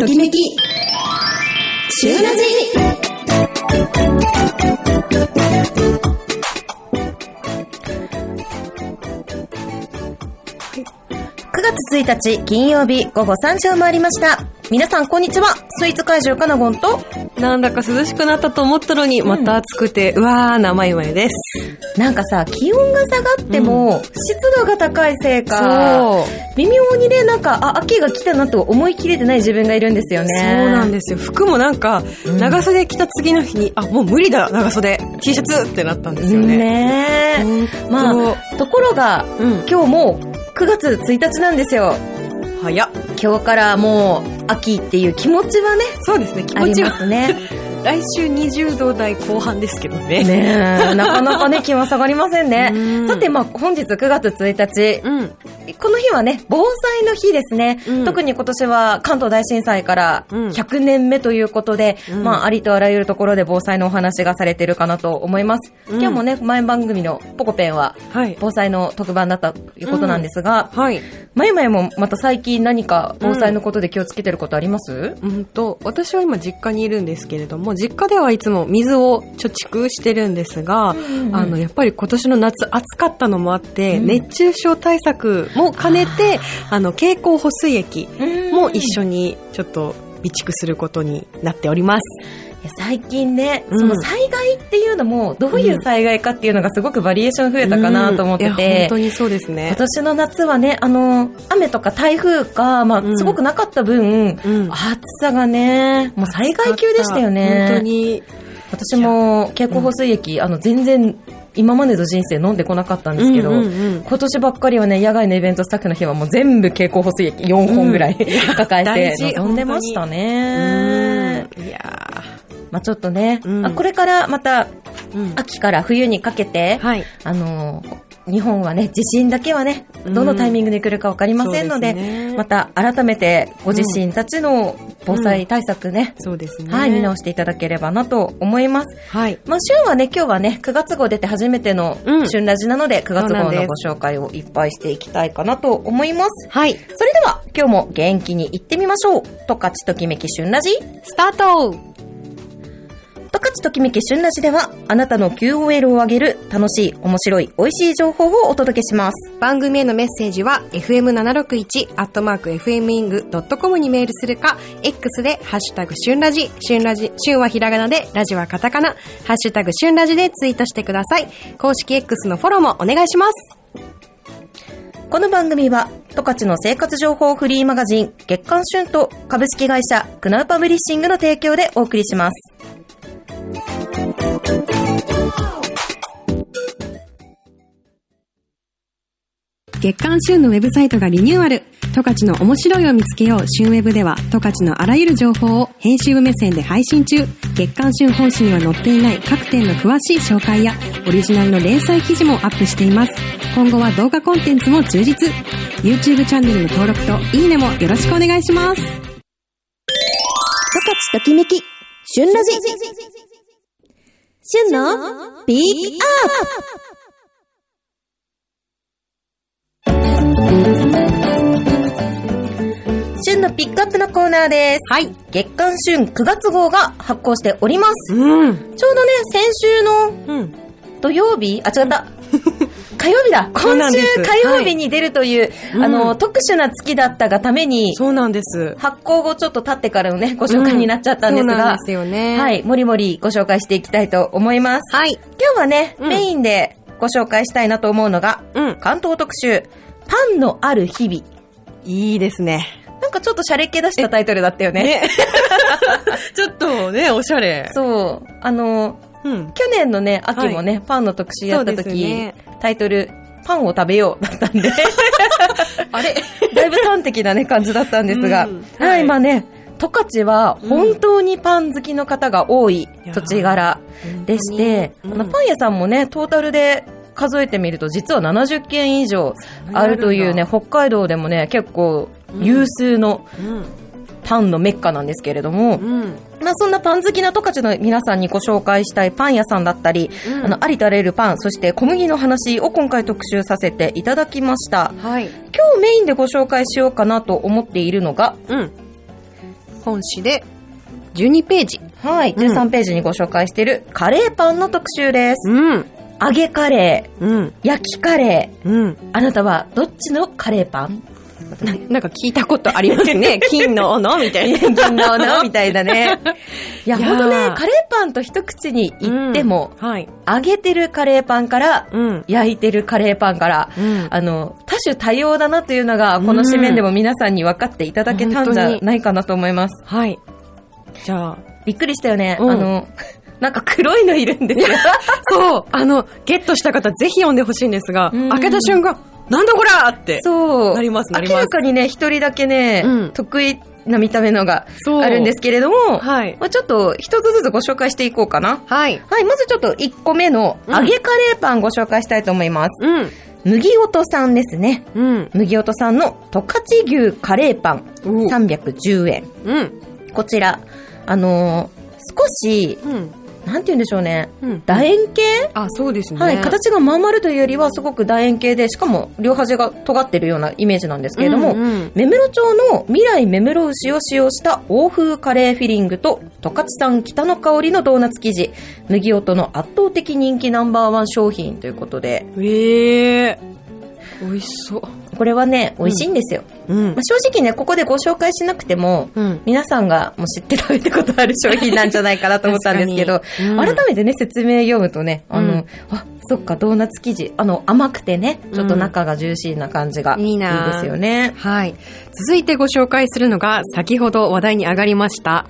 ときめき、週ラジ9月1日金曜日午後3時を回りました。皆さんこんにちは。スイーツ会場かなごんと、なんだか涼しくなったと思ったのに、また暑くて、うわー、生いまいです。なんかさ、気温が下がっても、湿度が高いせいか。微妙にね、なんか、あ、秋が来たなと思い切れてない自分がいるんですよね。そうなんですよ。服もなんか、うん長袖着た次の日に、あ、もう無理だ、長袖。T シャツってなったんですよね。ねまあ、ところが、うん。今日もう9月1日なんですよ。早っ。今日からもう秋っていう気持ちはね、そうですね、気持ちは。ますね。来週20度台後半ですけどね。ねえ、なかなかね、気は下がりませんね。うんさて、まあ、本日9月1日、うん。この日はね、防災の日ですね。うん特に今年は関東大震災からうん100年目ということで、うんまあ、ありとあらゆるところで防災のお話がされてるかなと思います。うん今日もね、前番組のポコペンは、はい。防災の特番だったということなんですが、はい。まゆまゆもまた最近何か防災のことで気をつけてることあります、うんと、私は今実家にいるんですけれども、実家ではいつも水を貯蓄してるんですが、うんあの、やっぱり今年の夏暑かったのもあって、うん。熱中症対策も兼ねて、あの、蛍光補水液も一緒にちょっと備蓄することになっております。最近ね、うん。その災害っていうのも、どういう災害かっていうのがすごくバリエーション増えたかなと思ってうん。いや、て本当、にそうですね。今。年の夏はね、あの、雨とか台風が、まあ、うん。すごくなかった分、うん。暑さがね、もう災害級でしたよ本当ね。に。私も蛍光補水液、あの、全然、今までの人生飲んでこなかったんですけど、うんうんうん。今年ばっかりはね、野外のイベントスタッフの日はもう全部蛍光補水液4本ぐらい、抱えて大事。臨んでましたね。うん。いやまあちょっとね、うんあこれからまた秋から冬にかけて、はい。あのー日本はね、地震だけはね、どのタイミングで来るかわかりませんので、そうですねまた改めてご自身たちの防災対策ね。はい、見直していただければなと思います。はい。まあ、旬はね、今日はね、9月号出て初めてのうん旬ラジなので、9うなんです号のご紹介をいっぱいしていきたいかなと思います。はい。それでは、今日も元気に行ってみましょう。トカチときめき旬ラジ。スタートトカチときめき旬ラジでは、あなたの QOL を上げる楽しい、面白い、美味しい情報をお届けします。番組へのメッセージは fm761 アットマーク fming.com にメールするか X でハッシュタグ旬ラジ旬ラジ旬はひらがなでラジはカタカナハッシュタグ旬ラジでツイートしてください公式 X のフォローもお願いしますこの番組は、トカチの生活情報フリーマガジン、月刊旬と株式会社、クナウパブリッシングの提供でお送りします。月刊旬のウェブサイトがリニューアル。トカチの面白いを見つけよう旬ウェブでは、トカチのあらゆる情報を編集部目線で配信中。月刊旬本誌には載っていない各店の詳しい紹介や、オリジナルの連載記事もアップしています。今後は動画コンテンツも充実。YouTube チャンネルの登録といいねもよろしくお願いします。トカチときめき、旬ラジ。旬のビッグアップ旬のピックアップのコーナーです。はい月刊旬9月号が発行しております。うんちょうどね、先週のうん土曜日あ、違った。火曜日だ。今週火曜日に出るという、うんあの、特殊な月だったがために、そうなんです。発行後ちょっと経ってからのね、ご紹介になっちゃったんですがそうなんで、すよね。はい、もりもりご紹介していきたいと思います。はい。今日はね、うん。メインでご紹介したいなと思うのが、うん。関東特集、パンのある日々。いいですね。なんかちょっとシャレっ気出したタイトルだったよね。ね。ちょっとねおしゃれ。そう。あの、うん。去年のね、秋もね、パンの特集やった時、ね。タイトル、パンを食べようだったんで、あれ？だいぶ端的なね、感じだったんですが、うんはい、はい。まあね、十勝は本当にパン好きの方が多い土地柄。でして、うん。パン屋さんもね、トータルで数えてみると実は70件以上あるというね、北海道でもね、結構有数のうんパンのメッカなんですけれども、うんまあそんなパン好きな十勝の皆さんにご紹介したいパン屋さんだったり、うんあの、ありとあらゆるパン、そして小麦の話を今回特集させていただきました。はい今日メインでご紹介しようかなと思っているのが、うん本誌で12ページ。はい。うん13ページにご紹介しているカレーパンの特集です。うん。揚げカレー、うん。焼きカレー。うん。あなたはどっちのカレーパン？な なんか聞いたことありますね。金の斧みたいな。銀ののみたいだね。いや、いやーほんとね、カレーパンと一口に言っても、うんはい。揚げてるカレーパンから、うん。焼いてるカレーパンから、うんあの、多種多様だなというのが、この紙面でも皆さんに分かっていただけたんじゃないかなと思います。はい。じゃあ、びっくりしたよね。うんあの、なんか黒いのいるんですよ。そう、あの、ゲットした方ぜひ読んでほしいんですが、うん開けた瞬間、なんだこらって。そう。なりますなります明らかにね、一人だけね、うん得意な見た目のがあるんですけれども、はい。まあ、ちょっと一つずつご紹介していこうかな。はい。はい、まずちょっと1個目のうん揚げカレーパンご紹介したいと思います。うん。麦音さんですね。うん。麦音さんの十勝牛カレーパンお310円。うん。こちら、あのー少し、うん。なんて言うんでしょうね。うん。楕円形？あ、そうですね。はい、形がまん丸というよりはすごく楕円形で、しかも両端が尖ってるようなイメージなんですけれども、うんうん目室町の未来目室牛を使用した欧風カレーフィリングと十勝産北の香りのドーナツ生地、麦音の圧倒的人気ナンバーワン商品ということで、ええ美味しそう。これはね、美味しいんですよ。うんまあ、。正直ね、ここでご紹介しなくても、うん。皆さんがもう知って食べたことある商品なんじゃないかなと思ったんですけど、改めてね、説明読むとね、あの、うんあ、そっか、ドーナツ生地、あの、甘くてね、ちょっと中がジューシーな感じがいいですよね。はい。続いてご紹介するのが、先ほど話題に上がりました、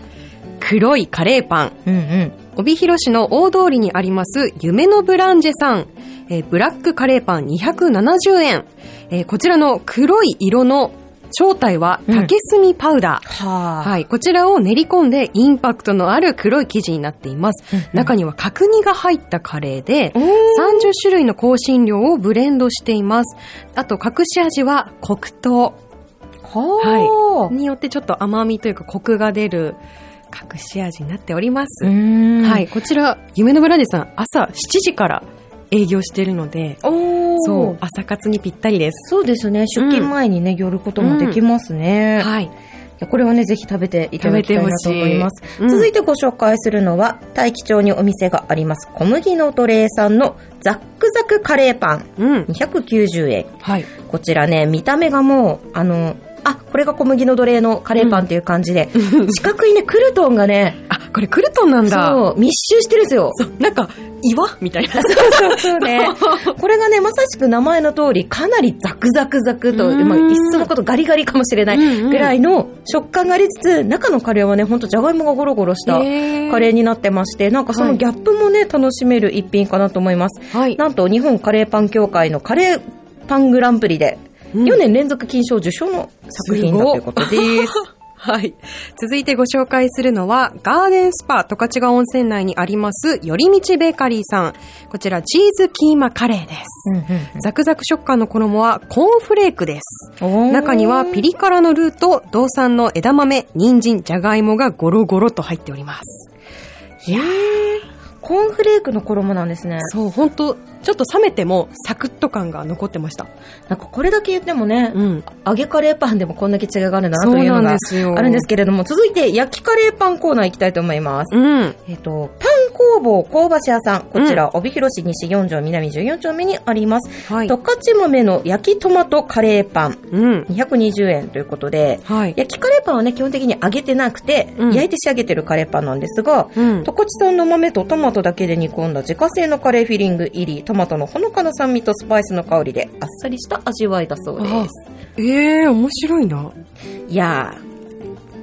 黒いカレーパン。うんうん。帯広市の大通りにあります、夢のブランジェさん。えーブラックカレーパン270円。えーこちらの黒い色の正体はうん竹炭パウダー。はあ。はい。こちらを練り込んでインパクトのある黒い生地になっています。うんうん中には角煮が入ったカレーで、おー30種類の香辛料をブレンドしています。あと、隠し味は黒糖。はあ。によってちょっと甘みというかコクが出る隠し味になっております。はい。。こちら、夢のブランデさん、朝7時から営業しているので。そう、朝活にぴったりです。そうですね。出勤前にね、寄ることもできますね。はい。いやこれはね、ぜひ食べていただきたいなと思います。いうん続いてご紹介するのは、大気町にお店があります、小麦の奴隷さんのザックザクカレーパン、うん。290円。はい。こちらね、見た目がもう、あの、あ、これが小麦の奴隷のカレーパンっていう感じで、四角いね、クルトンがね、あ、これクルトンなんだ。そう、密集してるんですよ。そう。なんか、岩？みたいな。そうそうそうね。これがね、まさしく名前の通り、かなりザクザクザクと、うんまあ、いっそのことガリガリかもしれないぐらいの食感がありつつ、中のカレーはね、ほんとじゃがいもがゴロゴロしたカレーになってまして、なんかそのギャップもね、楽しめる一品かなと思います。はい。なんと、日本カレーパン協会のカレーパングランプリで、うん4年連続金賞受賞の作品だということです。はい。続いてご紹介するのは、ガーデンスパ十勝川温泉内にあります、寄り道ベーカリーさん。こちら、チーズキーマカレーです。ザクザク食感の衣はコーンフレークです。中にはピリ辛のルーと道産の枝豆、人参、じゃがいもがゴロゴロと入っております。へーコーンフレークの衣なんですね。そう、本当ちょっと冷めてもサクッと感が残ってました。なんかこれだけ言ってもね、うん。揚げカレーパンでもこんだけ違いがあるんだなというのが。あるんですけれども、続いて焼きカレーパンコーナー行きたいと思います。うん。えっ、と、パン工房香ばし屋さん。こちら、帯広市西4条南14丁目にあります。はい十。勝豆の焼きトマトカレーパン。うん。220円ということで、はい。焼きカレーパンはね、基本的に揚げてなくて、うん焼いて仕上げてるカレーパンなんですが、うん十。勝産の豆とトマトだけで煮込んだ自家製のカレーフィリング入り、トマトのほのかな酸味とスパイスの香りであっさりした味わいだそうです。ええー、面白いな。いや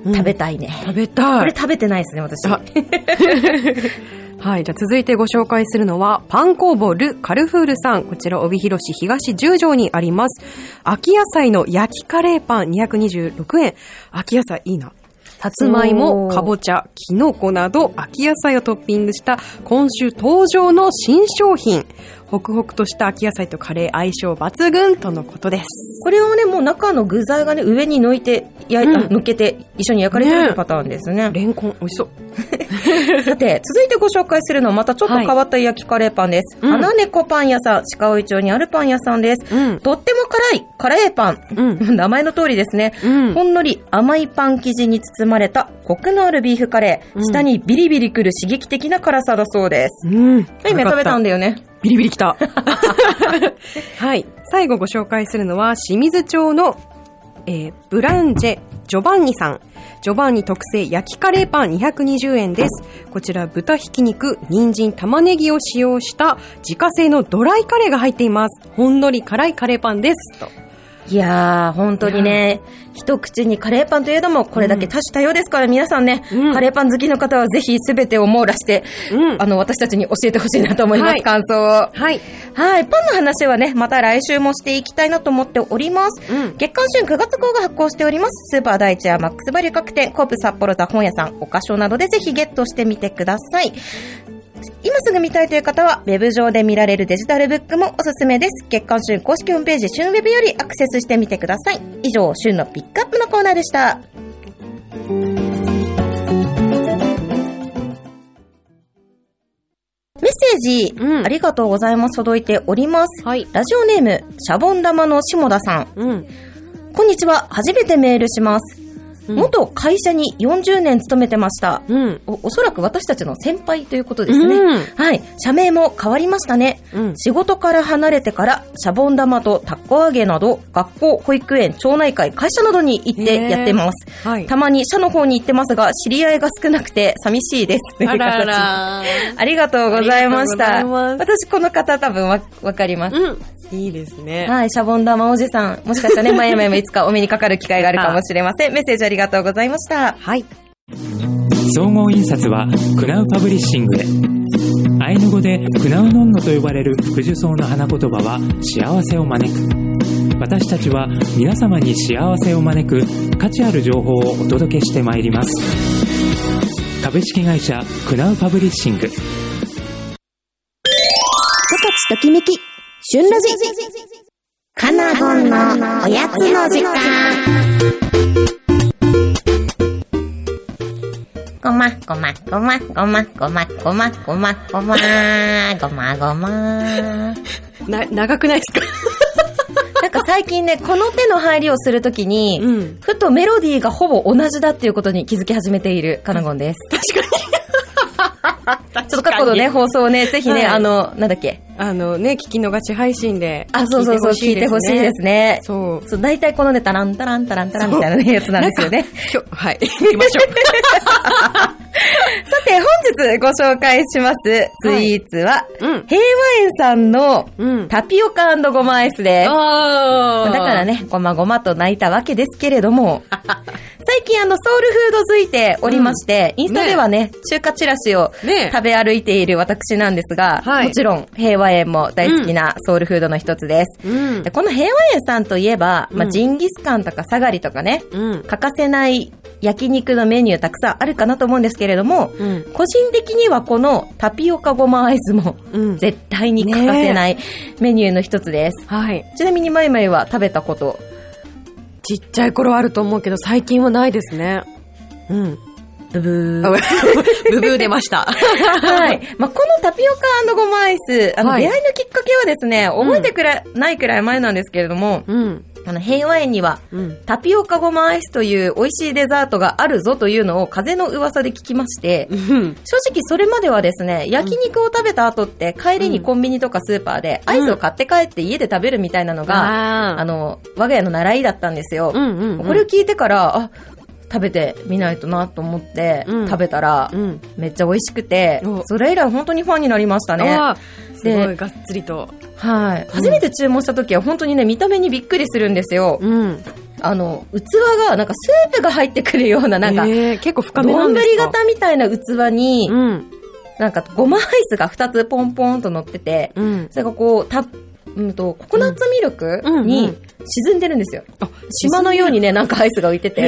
食べたいね。食べたい。これ食べてないですね、私。あ はい。じゃあ続いてご紹介するのは、パン工房ル・カルフールさん。こちら、帯広市東十条にあります。秋野菜の焼きカレーパン226円。秋野菜いいな。さつまいも、かぼちゃ、きのこなど、秋野菜をトッピングした今週登場の新商品。ホクホクとした秋野菜とカレー相性抜群とのことです。これをね、もう中の具材がね、上に抜いて、やい、うんあ抜けて、一緒に焼かれてるパターンですね。レンコン、美味しそう。さて、続いてご紹介するのはまたちょっと変わった焼きカレーパンです。うん花猫パン屋さん、鹿追町にあるパン屋さんです。うん。とっても辛いカレーパン。うん。名前の通りですね。うんほんのり甘いパン生地に包まれたコクのあるビーフカレー。うん下にビリビリくる刺激的な辛さだそうです。うん。はい、今食べたんで。だよね。ビリビリきた。はい。最後ご紹介するのは、清水町の、えーブランジェ、ジョバンニさん。ジョバンニ特製焼きカレーパン220円です。こちら豚ひき肉、人参、玉ねぎを使用した自家製のドライカレーが入っています。ほんのり辛いカレーパンです。と。いやー、本当にね、一口にカレーパンといえども、これだけ多種多様ですから、皆さんね、うんカレーパン好きの方はぜひ全てを網羅して、うんあの、私たちに教えてほしいなと思います、はい感想を。はい。はい、パンの話はね、また来週もしていきたいなと思っております。うん。月刊旬9月号が発行しております。スーパー大地やマックスバリュー各店、コープ札幌座本屋さん、お菓子などでぜひゲットしてみてください。今すぐ見たいという方は、ウェブ上で見られるデジタルブックもおすすめです。月刊旬公式ホームページ、旬ウェブよりアクセスしてみてください。以上、旬のピックアップのコーナーでした。メッセージ、うんありがとうございます。届いております。はい。ラジオネーム、シャボン玉の下田さん。うん。こんにちは。初めてメールします。うん元会社に40年勤めてました。うん。おおそらく私たちの先輩ということですね。うんはい。社名も変わりましたね。うん。仕事から離れてから、シャボン玉とタコ揚げなど、学校、保育園、町内会、会社などに行ってやってます。はい。たまに社の方に行ってますが、知り合いが少なくて寂しいです。というあら形ら ありがとうございました。私、この方多分わ、わかります。うん。いいですね。はい、シャボン玉おじさん。もしかしたらね、前々もいつかお目にかかる機会があるかもしれません。メッセージありがとうございました。はい。総合印刷はクナウパブリッシングへアイヌ語でクナウノンノと呼ばれる福寿草の花言葉は幸せを招く私たちは皆様に幸せを招く価値ある情報をお届けしてまいります株式会社クナウパブリッシングときめき、旬ラジ。カナゴンのおやつの時間。ごま、ごま、ごま、ごま、ごま、ごま、ごま、ごま、ごま、ごま。な、長くないですか？なんか最近ね、この手の入りをするときに、ん。ふとメロディーがほぼ同じだっていうことに気づき始めているカナゴンです。確かに。ちょっと過去のね、放送をね、ぜひね、はいあの、なんだっけ？あのね、聞き逃し配信で。あ、そうそうそう、聞いてほしいですね。そう。そう、大体このね、タランタランタランタランみたいなね、やつなんですよね。今日、はい。行きましょ さて、本日ご紹介しますスイーツは、う。うん。平和園さんのうん。タピオカごまアイスです。だから。ね、ごまごまと泣いたわけですけれども、最近あの、ソウルフードづいておりまして、インスタではね、中華チラシをね食べ歩いている私なんですが、はいもちろん平和園も大好きなソウルフードの一つです。うんで。この平和園さんといえば、まジンギスカンとかサガリとかね、うん。欠かせない焼肉のメニューたくさんあるかなと思うんですけれども、うん。個人的にはこのタピオカごまアイスもうん。絶対に欠かせないメニューの一つです。はい。ちなみにマイマイは食べたこと？ちっちゃい頃あると思うけど、最近はないですね。うん。ブブあー。ブブー出ました。はい。まあ、このタピオカごまアイス、あの、はい出会いのきっかけはですね、覚えてくら、ないくらい前なんですけれども、うん。あの、平和園には、うん。タピオカごまアイスという美味しいデザートがあるぞというのを風の噂で聞きまして、うん。正直それまではですね、焼肉を食べた後って帰りにコンビニとかスーパーでアイスを買って帰って家で食べるみたいなのが、ああの、我が家の習いだったんですよ。うんうんうん。これを聞いてから、あ、食べてみないとなと思ってうん食べたら、うん。めっちゃ美味しくてお、それ以来本当にファンになりましたね。すごでい、がっつりと。はい。初めて注文した時は本当にね、見た目にびっくりするんですよ。うん。あの、器が、なんかスープが入ってくるような、なんか、えー結構深めなん丼ですか？型みたいな器に、うん。なんかごまアイスが2つポンポンと乗ってて、うん。それがこう、た、うんと、ココナッツミルクうんうんに沈んでるんですよ。あ、島のようにね、なんかアイスが浮いてて、な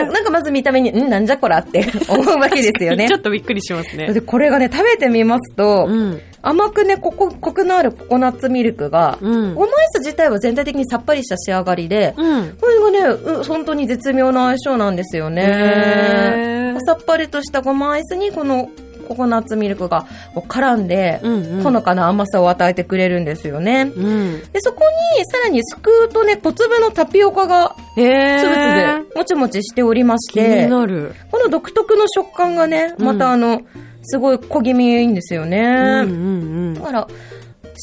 へなんかまず見た目に、んなんじゃこらって思うわけですよね ちょ。っとびっくりしますね。で、これがね、食べてみますと、うん。甘くね、ここ、コクのあるココナッツミルクが、うんごまアイス自体は全体的にさっぱりした仕上がりで、うん。これがね、う本当に絶妙な相性なんですよへね。ーさっぱりとしたごまアイスにこのココナッツミルクがこう絡んで、うんうんほのかな甘さを与えてくれるんですよね。うん。で、そこにさらにすくうとね、小粒のタピオカがつぶつぶ、もちもちしておりまし気にて、なる。この独特の食感がね、またあの、すごい小気味いいんですよね。うんうんだから、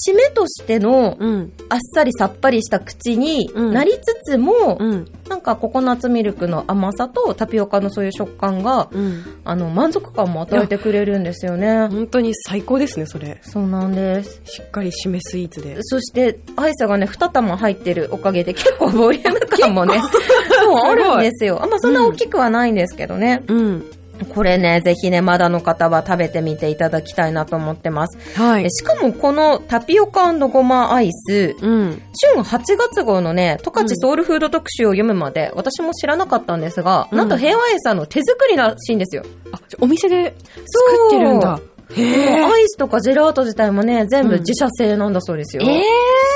締めとしてのうん。うん。あっさりさっぱりした口にうんなりつつも、うん。なんかココナッツミルクの甘さとタピオカのそういう食感が、うん。あの、満足感も与えてくれるんですよね。本当に最高ですね、それ。そうなんです。しっかり締めスイーツで。そして、アイスがね、2玉入ってるおかげで結構ボリューム感もね、そう、あるんですよ。あんまそんな大きくはないんですけどね。うん。これね、ぜひね、まだの方は食べてみていただきたいなと思ってます。はいえ。しかもこのタピオカごまアイス、うん。春8月号のね、十勝ソウルフード特集を読むまで、私も知らなかったんですが、うんなんと平和園さんの手作りらしいんですよ。あお店で作ってるんだ。へえ。アイスとかジェラート自体もね、全部自社製なんだそうですよ。えー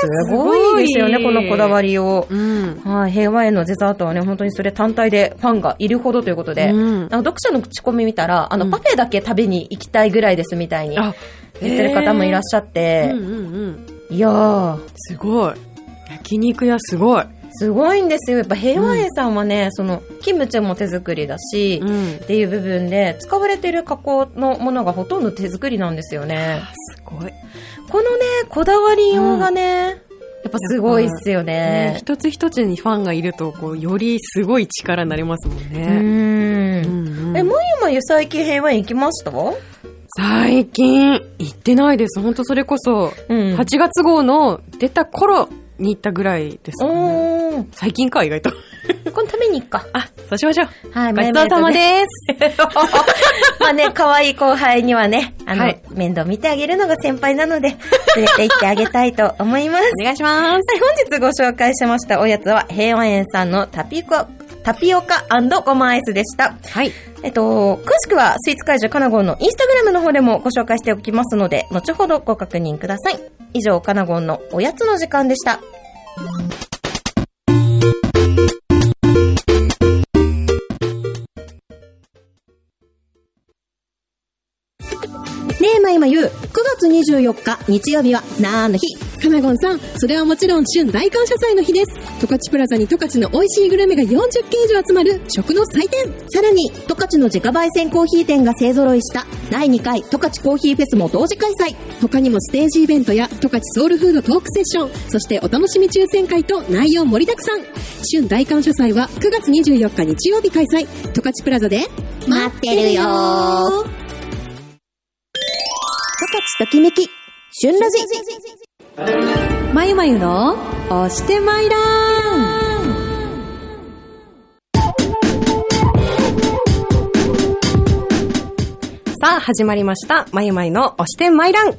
すごいですよね、このこだわりを。うん。はい、平和園のデザートはね、本当にそれ単体でファンがいるほどということで、うんあの読者の口コミ見たら、あの、うんパフェだけ食べに行きたいぐらいですみたいにあ、言ってる方もいらっしゃって、うんうんうん。いやー、すごい。焼肉屋すごい。すごいんですよ。やっぱ平和園さんはね、その、キムチも手作りだし、うんっ。ていう部分で、使われてる加工のものがほとんど手作りなんですよね。すごい。このね、こだわりようがね、やっぱすごいっすよねね。一つ一つにファンがいると、こう、よりすごい力になりますもんうね。うんうんえ、まゆまゆ最近平和園行きました？最近、行ってないです。本当それこそ、うん8月号の出た頃に行ったぐらいですよね。最近か、意外と。このために行っか。あ、そうしましょう。はい、ごちそうさまです。まあね、可愛い後輩にはね、あの、はい面倒見てあげるのが先輩なので、連れて行ってあげたいと思います。お願いします。はい、本日ご紹介しましたおやつは、平和園さんのタピコ、タピオカごまアイスでした。はい。えっと、詳しくは、スイーツ会場カナゴンのインスタグラムの方でもご紹介しておきますので、後ほどご確認ください。以上、カナゴンのおやつの時間でした。ねえまゆまゆ、9月24日日曜日は何の日カナゴンさん、それはもちろん春大感謝祭の日です。十勝プラザに十勝の美味しいグルメが40件以上集まる食の祭典。さらに、十勝の自家焙煎コーヒー店が勢揃いした第2回十勝コーヒーフェスも同時開催。他にもステージイベントや十勝ソウルフードトークセッション、そしてお楽しみ抽選会と内容盛りだくさん。春大感謝祭は9月24日日曜日開催。十勝プラザで待ってるよー。十勝ときめき、旬ラジ。まゆまゆの押してまいらんさあ、始まりました。まゆまゆの押してまいらん。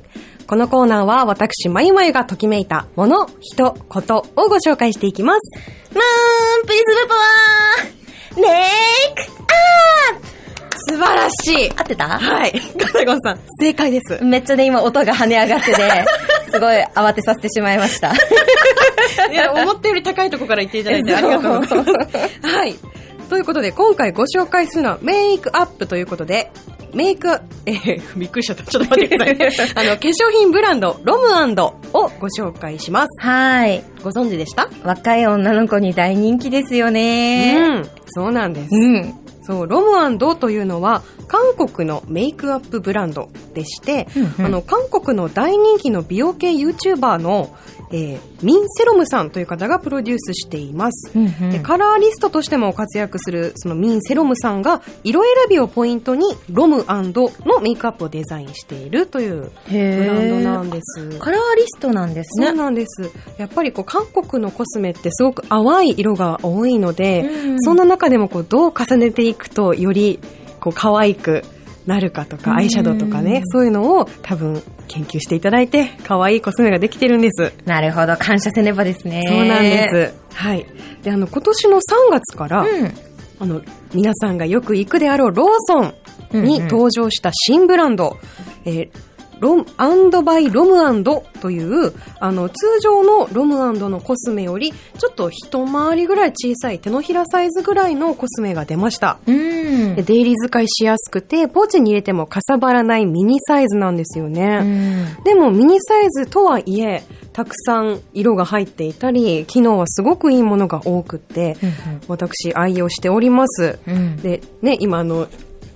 このコーナーは私、まゆまゆがときめいたもの、人、ことをご紹介していきます。ムーンプリズムパワーメイク素晴らしい合ってた？はい。ガナゴンさん、正解です。めっちゃね、今音が跳ね上がってて、すごい慌てさせてしまいました。いや、思ったより高いところから言っていただいてありがとうございます。はい。ということで、今回ご紹介するのはメイクアップということで、メイク、えー、びっくりしちゃった。ちょっと待ってくださいね。あの、化粧品ブランド、ロムをご紹介します。はい。ご存知でした？若い女の子に大人気ですよね。うん。そうなんです。うん。そう、ロムというのは、韓国のメイクアップブランドでして、うんうん。あの、韓国の大人気の美容系 YouTuber の、えーミン・セロムさんという方がプロデュースしています。うんうんでカラーリストとしても活躍するそのミン・セロムさんが色選びをポイントにロムのメイクアップをデザインしているというブへランドなーんです。カラーリストなんですそうね。なんです。やっぱりこう韓国のコスメってすごく淡い色が多いので、うんそんな中でもこうどう重ねていくとよりこう可愛くなるかとか、うんアイシャドウとかね、そういうのを多分研究していただいて可愛いコスメができてるんです。なるほど、感謝せねばですね。そうなんです。はい。で、あの、今年の3月から、うん。あの、皆さんがよく行くであろうローソンにうんうん登場した新ブランド、えーロム、アンドバイロムアンドという、あの、通常のロムアンドのコスメより、ちょっと一回りぐらい小さい手のひらサイズぐらいのコスメが出ました。うんで。デイリー使いしやすくて、ポーチに入れてもかさばらないミニサイズなんですようね。んでもミニサイズとはいえ、たくさん色が入っていたり、機能はすごくいいものが多くって、私愛用しております。うんで、ね、今あの、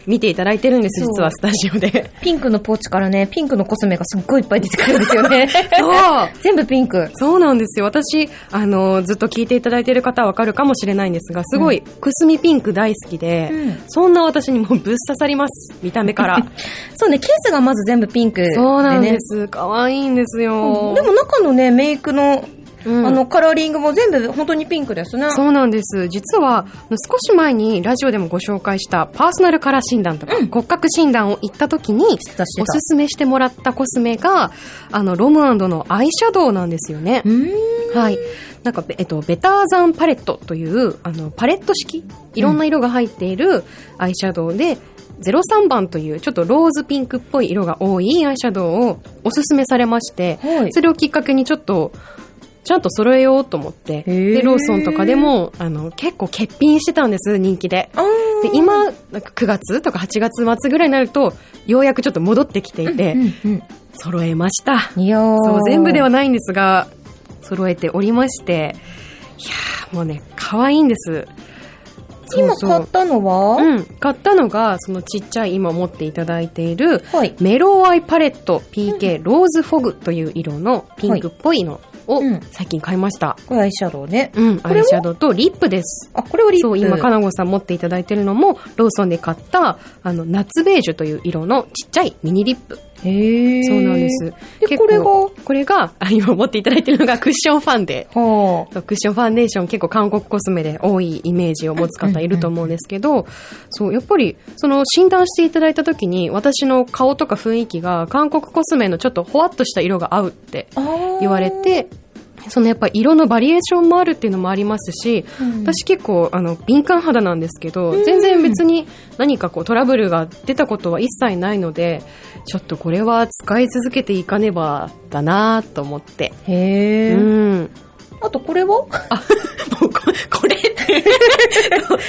見ていただいてるんです、実はスタジオで。ピンクのポーチからね、ピンクのコスメがすっごいいっぱい出てくるんですよね。そう 全部ピンク。そうなんですよ。私、あの、ずっと聞いていただいている方はわかるかもしれないんですが、すごい、くすみピンク大好きで、うんそんな私にもぶっ刺さります。見た目から。そうね、ケースがまず全部ピンクでね。そうなんです。可愛いんですよ。でも中のね、メイクの、うんあの、カラーリングも全部本当にピンクですね。そうなんです。実は、少し前にラジオでもご紹介したパーソナルカラー診断とか、骨格診断を行った時に、おすすめしてもらったコスメが、あの、ロムアンドのアイシャドウなんですよね。はい。なんか、えっと、ベターザンパレットという、あの、パレット式？いろんな色が入っているアイシャドウで、03番というちょっとローズピンクっぽい色が多いアイシャドウをおすすめされまして、はいそれをきっかけにちょっと、ちゃんと揃えようと思って、ー。で、ローソンとかでも、あの、結構欠品してたんです、人気で。で、今、なんか9月とか8月末ぐらいになると、ようやくちょっと戻ってきていて、うんうん揃えました。いやー。そう、全部ではないんですが、揃えておりまして、いやーもうね、可愛いんです。今買ったのは、うん、買ったのが、そのちっちゃい今持っていただいている、はい。メローアイパレット PK ローズフォグという色のピンクっぽいのをうん最近買いました。これアイシャドウね。うん、アイシャドウとリップです。あ、これはリップ。そう、今、かなごさん持っていただいてるのも、ローソンで買った、あの、夏ベージュという色のちっちゃいミニリップ。そうなんです。で、これが、はこれが、あ今持っていただいてるのが クッションファンデ。あ。そうクッションファンデーション結構韓国コスメで多いイメージを持つ方いると思うんですけど、そう、やっぱり、その診断していただいた時に、私の顔とか雰囲気が韓国コスメのちょっとほわっとした色が合うって言われて、そのやっぱ色のバリエーションもあるっていうのもありますし、うん私結構あの敏感肌なんですけど、全然別に何かこうトラブルが出たことは一切ないので、ちょっとこれは使い続けていかねばだなと思って。へうーん。あとこれは？あ、もうここれって。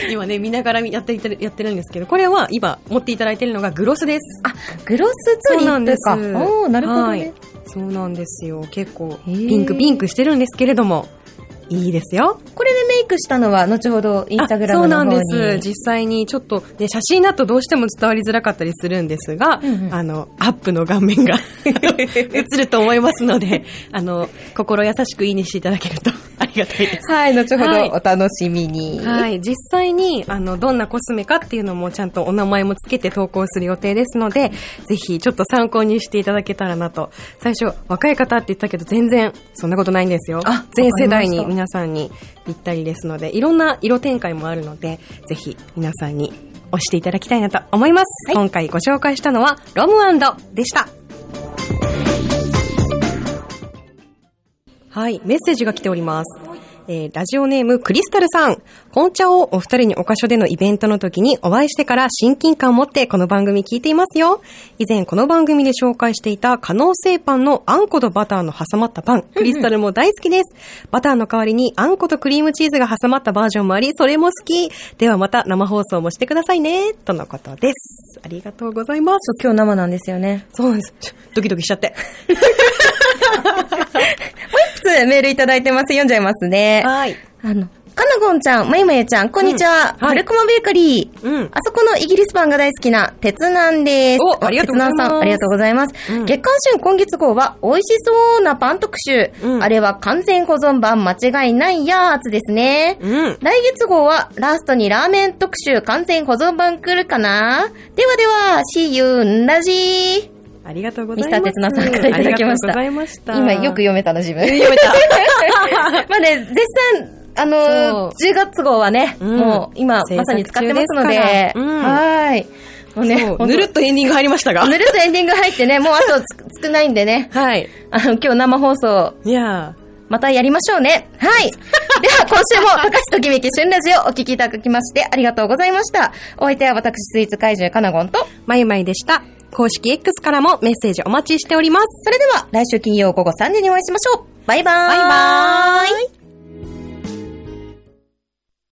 今ね、見ながらやってやってるんですけど、これは今持っていただいてるのがグロスです。あ、グロスとリそうなんですップか。おー、なるほどはいね。そうなんですよ。結構、ピンクピンクしてるんですけれども、いいですよ。これでメイクしたのは、後ほどインスタグラムの方に。あそうなんです。実際にちょっと、ね、写真だとどうしても伝わりづらかったりするんですが、うんうんあの、アップの顔面が 映ると思いますので、あの、心優しくいいねしていただけるとありがたいです。はい、後ほはいどお楽しみに。はい。実際に、あの、どんなコスメかっていうのもちゃんとお名前もつけて投稿する予定ですので、ぜひちょっと参考にしていただけたらなと。最初、若い方って言ったけど全然そんなことないんですよ。あ全世代に皆さんにぴったりですので、いろんな色展開もあるので、ぜひ皆さんに押していただきたいなと思います。今回ご紹介したのは、ロムでした。はい、メッセージが来ております。えーラジオネームクリスタルさん。紅茶をお二人にお箇所でのイベントの時にお会いしてから親近感を持ってこの番組聞いていますよ。以前この番組で紹介していた可能性パンのあんことバターの挟まったパン。クリスタルも大好きです。バターの代わりにあんことクリームチーズが挟まったバージョンもあり、それも好き。ではまた生放送もしてくださいね。とのことです。ありがとうございます。今日生なんですよね。そうなんです。ドキドキしちゃって。メールいただいてます。読んじゃいますね。はい。あの、かなごんちゃん、まゆまゆちゃん、こんにちは。うんはいはるくまベーカリー。うんあそこのイギリスパンが大好きな、鉄なんです。おありがとうございます鉄南さん、ありがとうございます。うん月刊旬今月号は、美味しそうなパン特集。うんあれは完全保存版間違いないやつですね。うん。来月号はラストにラーメン特集完全保存版来るかなではでは、See you んラジー。ありがとうございます。ミスター鉄菜さんからいただきましたありがとうございました。今よく読めたな、自分。読めた。まあね、絶賛、あのーそう10月号はね、うんもう今まさに使ってますので、うんはーい。もうね、ぬるっとエンディング入りましたが。ぬるっとエンディング入ってね、もうあとつ少ないんでね、はい。あの、今日生放送、いやまたやりましょうね。はい。では、今週も、高橋ときめき旬ラジオお聞きいただきまして、ありがとうございました。お相手は私、スイーツ怪獣かなごんと、ー、まゆまゆでした。公式 X からもメッセージお待ちしております。それでは来週金曜午後3時にお会いしましょう。バイバーイ。バイバーイ